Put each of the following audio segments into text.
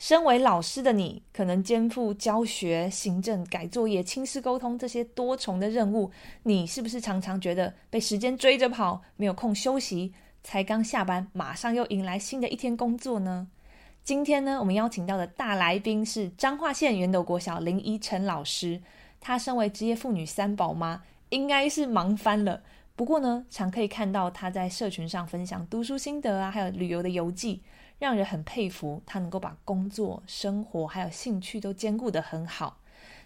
身为老师的你，可能肩负教学、行政、改作业、亲师沟通这些多重的任务，你是不是常常觉得被时间追着跑，没有空休息？才刚下班，马上又迎来新的一天工作呢？今天呢，我们邀请到的大来宾是彰化县圆斗国小林怡辰老师。她身为职业妇女三宝妈，应该是忙翻了。不过呢，常可以看到她在社群上分享读书心得啊，还有旅游的游记。让人很佩服，他能够把工作、生活还有兴趣都兼顾得很好。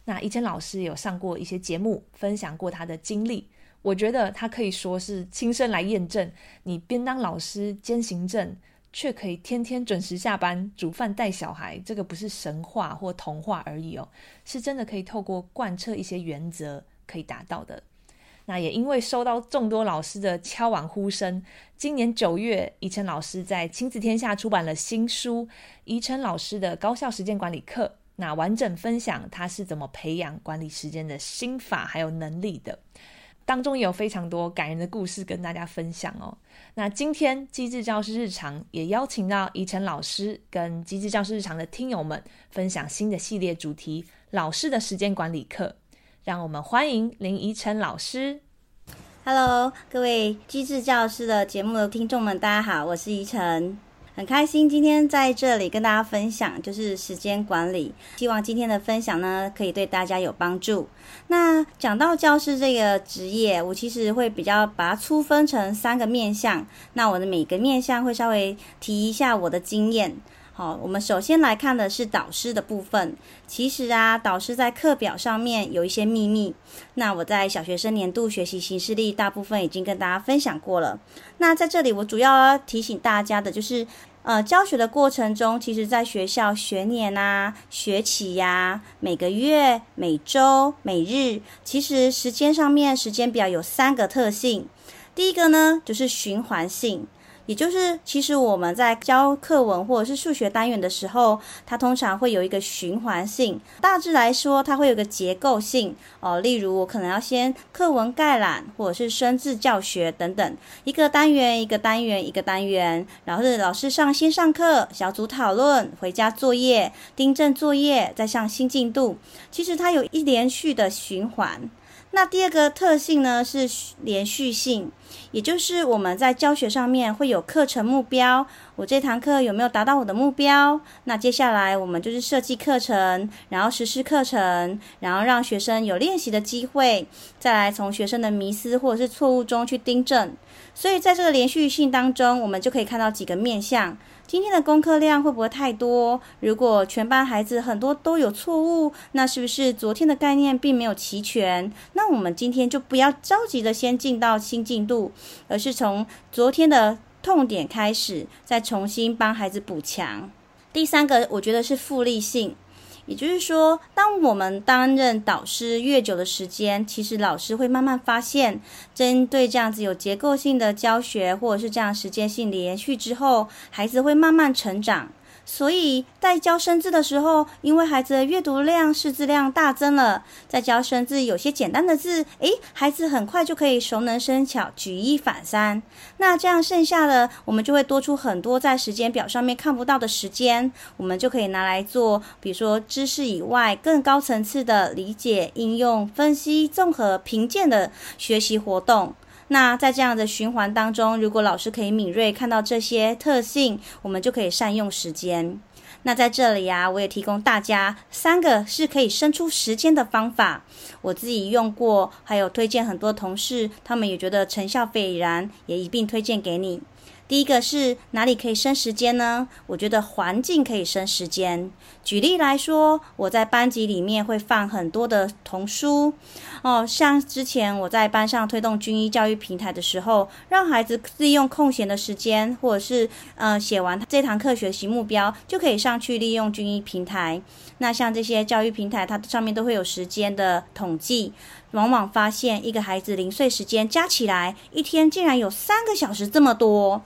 那怡辰老师有上过一些节目，分享过他的经历。我觉得他可以说是亲身来验证，你边当老师兼行政，却可以天天准时下班煮饭带小孩，这个不是神话或童话而已哦，是真的可以透过贯彻一些原则可以达到的。那也因为收到众多老师的敲碗呼声，今年九月，宜辰老师在亲子天下出版了新书《怡辰老师的高效时间管理课》，那完整分享他是怎么培养管理时间的心法还有能力的，当中有非常多感人的故事跟大家分享哦。那今天机智教师日常也邀请到宜辰老师跟机智教师日常的听友们分享新的系列主题——老师的时间管理课。让我们欢迎林怡辰老师。Hello，各位机智教师的节目的听众们，大家好，我是怡辰，很开心今天在这里跟大家分享，就是时间管理。希望今天的分享呢，可以对大家有帮助。那讲到教师这个职业，我其实会比较把它粗分成三个面向。那我的每个面向会稍微提一下我的经验。好，我们首先来看的是导师的部分。其实啊，导师在课表上面有一些秘密。那我在小学生年度学习行事历大部分已经跟大家分享过了。那在这里，我主要要提醒大家的就是，呃，教学的过程中，其实在学校学年啊、学期呀、每个月、每周、每日，其实时间上面时间表有三个特性。第一个呢，就是循环性。也就是，其实我们在教课文或者是数学单元的时候，它通常会有一个循环性。大致来说，它会有个结构性哦。例如，我可能要先课文概览，或者是生字教学等等，一个单元一个单元一个单元，然后是老师上先上课，小组讨论，回家作业，订正作业，再上新进度。其实它有一连续的循环。那第二个特性呢，是连续性。也就是我们在教学上面会有课程目标，我这堂课有没有达到我的目标？那接下来我们就是设计课程，然后实施课程，然后让学生有练习的机会，再来从学生的迷思或者是错误中去订正。所以在这个连续性当中，我们就可以看到几个面向。今天的功课量会不会太多？如果全班孩子很多都有错误，那是不是昨天的概念并没有齐全？那我们今天就不要着急的先进到新进度，而是从昨天的痛点开始，再重新帮孩子补强。第三个，我觉得是复利性。也就是说，当我们担任导师越久的时间，其实老师会慢慢发现，针对这样子有结构性的教学，或者是这样时间性连续之后，孩子会慢慢成长。所以在教生字的时候，因为孩子的阅读量、识字量大增了，在教生字有些简单的字，诶，孩子很快就可以熟能生巧，举一反三。那这样剩下的，我们就会多出很多在时间表上面看不到的时间，我们就可以拿来做，比如说知识以外更高层次的理解、应用、分析、综合、评鉴的学习活动。那在这样的循环当中，如果老师可以敏锐看到这些特性，我们就可以善用时间。那在这里啊，我也提供大家三个是可以生出时间的方法，我自己用过，还有推荐很多同事，他们也觉得成效斐然，也一并推荐给你。第一个是哪里可以生时间呢？我觉得环境可以生时间。举例来说，我在班级里面会放很多的童书哦，像之前我在班上推动军医教育平台的时候，让孩子利用空闲的时间，或者是呃写完这堂课学习目标，就可以上去利用军医平台。那像这些教育平台，它上面都会有时间的统计，往往发现一个孩子零碎时间加起来，一天竟然有三个小时这么多。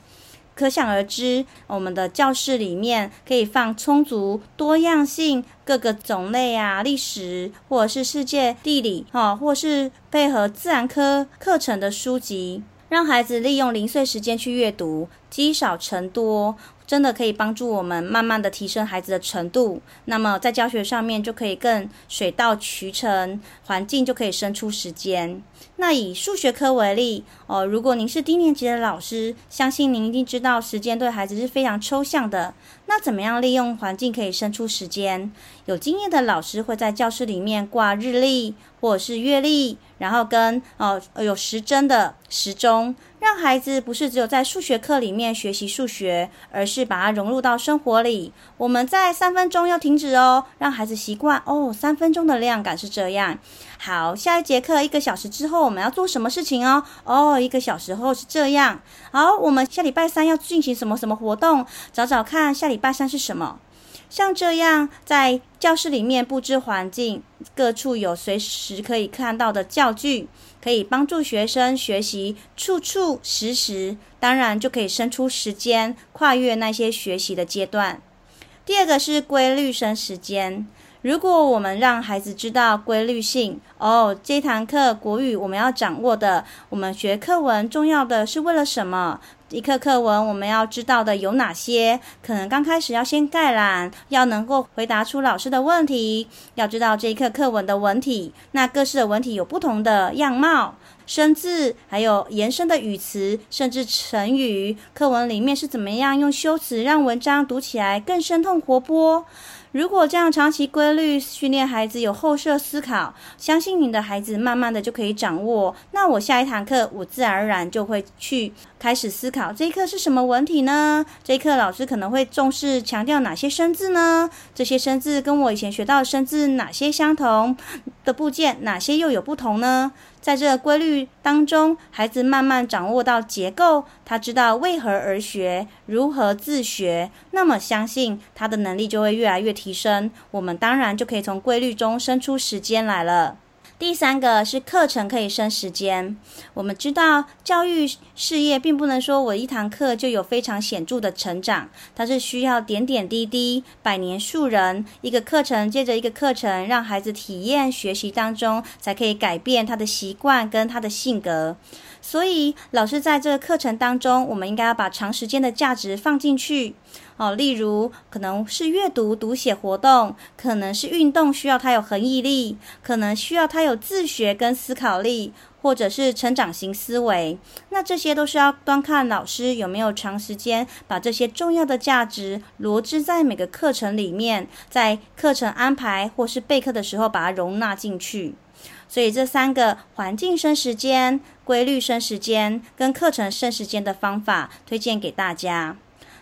可想而知，我们的教室里面可以放充足、多样性、各个种类啊，历史或者是世界地理，哈，或是配合自然科课程的书籍，让孩子利用零碎时间去阅读，积少成多。真的可以帮助我们慢慢的提升孩子的程度，那么在教学上面就可以更水到渠成，环境就可以生出时间。那以数学科为例，哦，如果您是低年级的老师，相信您一定知道时间对孩子是非常抽象的。那怎么样利用环境可以生出时间？有经验的老师会在教室里面挂日历或者是月历，然后跟哦有时针的时钟。让孩子不是只有在数学课里面学习数学，而是把它融入到生活里。我们在三分钟要停止哦，让孩子习惯哦，三分钟的量感是这样。好，下一节课一个小时之后我们要做什么事情哦？哦，一个小时后是这样。好，我们下礼拜三要进行什么什么活动？找找看下礼拜三是什么。像这样，在教室里面布置环境，各处有随时可以看到的教具，可以帮助学生学习，处处时时，当然就可以生出时间，跨越那些学习的阶段。第二个是规律生时间，如果我们让孩子知道规律性，哦，这堂课国语我们要掌握的，我们学课文重要的是为了什么？一课课文我们要知道的有哪些？可能刚开始要先概览，要能够回答出老师的问题，要知道这一课课文的文体。那各式的文体有不同的样貌，生字，还有延伸的语词，甚至成语。课文里面是怎么样用修辞让文章读起来更生动活泼？如果这样长期规律训练孩子有后设思考，相信你的孩子慢慢的就可以掌握。那我下一堂课，我自然而然就会去开始思考这一课是什么文体呢？这一课老师可能会重视强调哪些生字呢？这些生字跟我以前学到的生字哪些相同的部件，哪些又有不同呢？在这规律当中，孩子慢慢掌握到结构，他知道为何而学，如何自学，那么相信他的能力就会越来越提升。我们当然就可以从规律中生出时间来了。第三个是课程可以生时间。我们知道教育事业并不能说我一堂课就有非常显著的成长，它是需要点点滴滴、百年树人，一个课程接着一个课程，让孩子体验学习当中，才可以改变他的习惯跟他的性格。所以老师在这个课程当中，我们应该要把长时间的价值放进去。哦，例如可能是阅读读写活动，可能是运动需要他有恒毅力，可能需要他有自学跟思考力，或者是成长型思维。那这些都是要端看老师有没有长时间把这些重要的价值罗织在每个课程里面，在课程安排或是备课的时候把它容纳进去。所以这三个环境生时间、规律生时间跟课程生时间的方法，推荐给大家。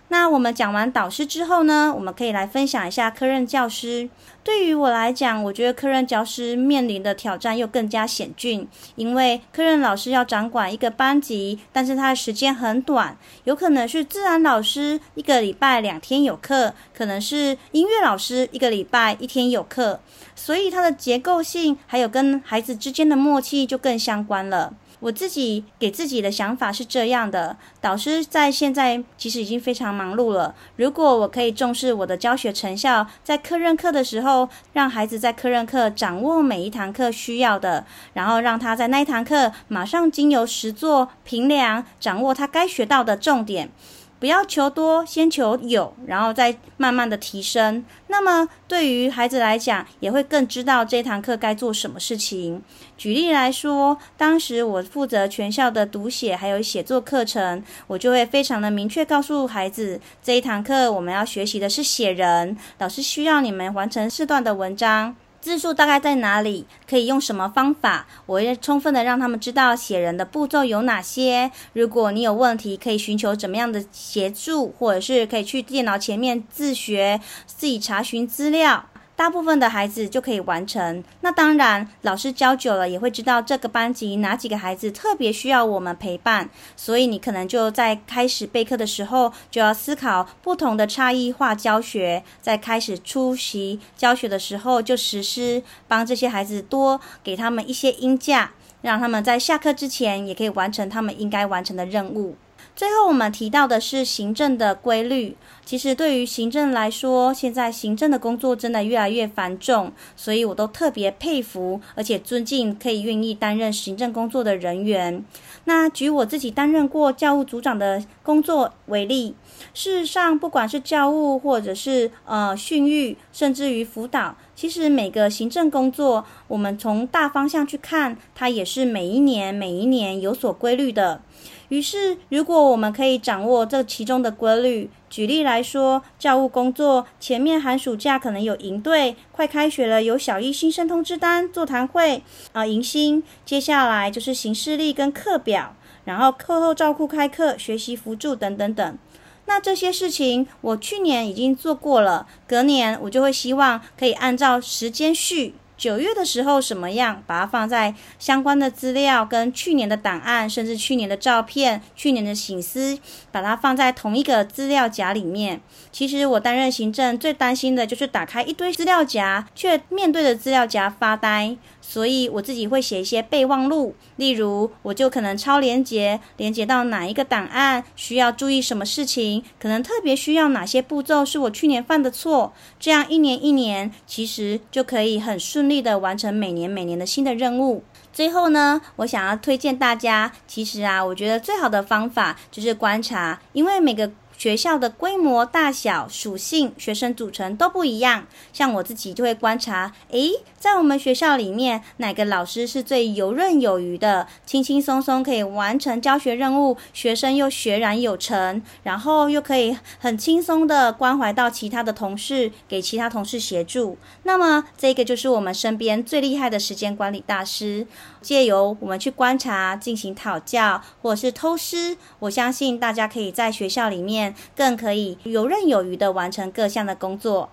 那我们讲完导师之后呢，我们可以来分享一下科任教师。对于我来讲，我觉得科任教师面临的挑战又更加险峻，因为科任老师要掌管一个班级，但是他的时间很短，有可能是自然老师一个礼拜两天有课，可能是音乐老师一个礼拜一天有课，所以他的结构性还有跟孩子之间的默契就更相关了。我自己给自己的想法是这样的：导师在现在其实已经非常忙碌了。如果我可以重视我的教学成效，在课任课的时候，让孩子在课任课掌握每一堂课需要的，然后让他在那一堂课马上经由实作评量，掌握他该学到的重点。不要求多，先求有，然后再慢慢的提升。那么对于孩子来讲，也会更知道这堂课该做什么事情。举例来说，当时我负责全校的读写还有写作课程，我就会非常的明确告诉孩子，这一堂课我们要学习的是写人，老师需要你们完成四段的文章。字数大概在哪里，可以用什么方法，我要充分的让他们知道写人的步骤有哪些。如果你有问题，可以寻求怎么样的协助，或者是可以去电脑前面自学，自己查询资料。大部分的孩子就可以完成。那当然，老师教久了也会知道这个班级哪几个孩子特别需要我们陪伴。所以你可能就在开始备课的时候，就要思考不同的差异化教学。在开始出席教学的时候，就实施帮这些孩子多给他们一些音架，让他们在下课之前也可以完成他们应该完成的任务。最后，我们提到的是行政的规律。其实，对于行政来说，现在行政的工作真的越来越繁重，所以我都特别佩服，而且尊敬可以愿意担任行政工作的人员。那举我自己担任过教务组长的工作为例，事实上，不管是教务，或者是呃训育，甚至于辅导，其实每个行政工作，我们从大方向去看，它也是每一年每一年有所规律的。于是，如果我们可以掌握这其中的规律，举例来说，教务工作前面寒暑假可能有营队，快开学了有小一新生通知单、座谈会啊、迎新，接下来就是行事历跟课表，然后课后照顾开课、学习辅助等等等。那这些事情我去年已经做过了，隔年我就会希望可以按照时间序。九月的时候什么样，把它放在相关的资料跟去年的档案，甚至去年的照片、去年的醒思，把它放在同一个资料夹里面。其实我担任行政最担心的就是打开一堆资料夹，却面对着资料夹发呆。所以我自己会写一些备忘录，例如我就可能抄连接，连接到哪一个档案，需要注意什么事情，可能特别需要哪些步骤是我去年犯的错，这样一年一年，其实就可以很顺利的完成每年每年的新的任务。最后呢，我想要推荐大家，其实啊，我觉得最好的方法就是观察，因为每个。学校的规模、大小、属性、学生组成都不一样。像我自己就会观察，诶，在我们学校里面，哪个老师是最游刃有余的，轻轻松松可以完成教学任务，学生又学然有成，然后又可以很轻松的关怀到其他的同事，给其他同事协助。那么，这个就是我们身边最厉害的时间管理大师。借由我们去观察、进行讨教，或者是偷师，我相信大家可以在学校里面更可以游刃有余的完成各项的工作。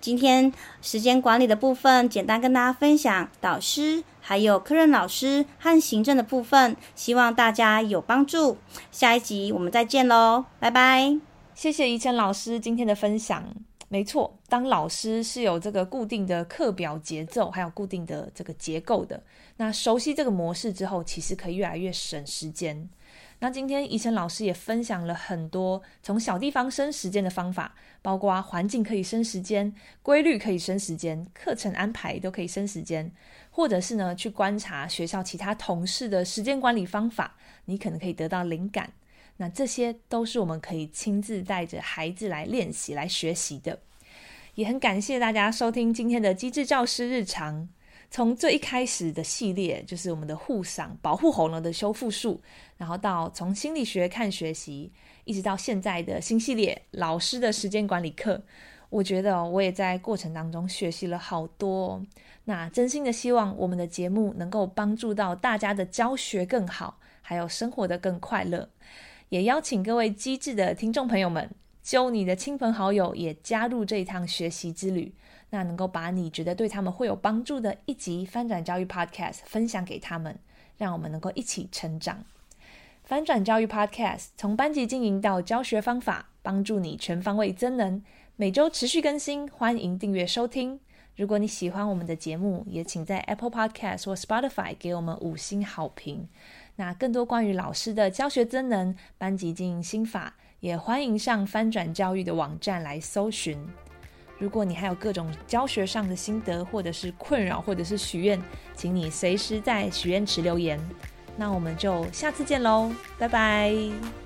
今天时间管理的部分，简单跟大家分享导师、还有科任老师和行政的部分，希望大家有帮助。下一集我们再见喽，拜拜！谢谢怡辰老师今天的分享。没错，当老师是有这个固定的课表节奏，还有固定的这个结构的。那熟悉这个模式之后，其实可以越来越省时间。那今天怡辰老师也分享了很多从小地方生时间的方法，包括环境可以生时间，规律可以生时间，课程安排都可以生时间，或者是呢去观察学校其他同事的时间管理方法，你可能可以得到灵感。那这些都是我们可以亲自带着孩子来练习、来学习的。也很感谢大家收听今天的机智教师日常。从最一开始的系列，就是我们的护嗓、保护喉咙的修复术，然后到从心理学看学习，一直到现在的新系列老师的时间管理课。我觉得我也在过程当中学习了好多。那真心的希望我们的节目能够帮助到大家的教学更好，还有生活的更快乐。也邀请各位机智的听众朋友们，揪你的亲朋好友也加入这一趟学习之旅。那能够把你觉得对他们会有帮助的一集翻转教育 Podcast 分享给他们，让我们能够一起成长。翻转教育 Podcast 从班级经营到教学方法，帮助你全方位增能。每周持续更新，欢迎订阅收听。如果你喜欢我们的节目，也请在 Apple Podcast 或 Spotify 给我们五星好评。那更多关于老师的教学增能、班级经营心法，也欢迎上翻转教育的网站来搜寻。如果你还有各种教学上的心得，或者是困扰，或者是许愿，请你随时在许愿池留言。那我们就下次见喽，拜拜。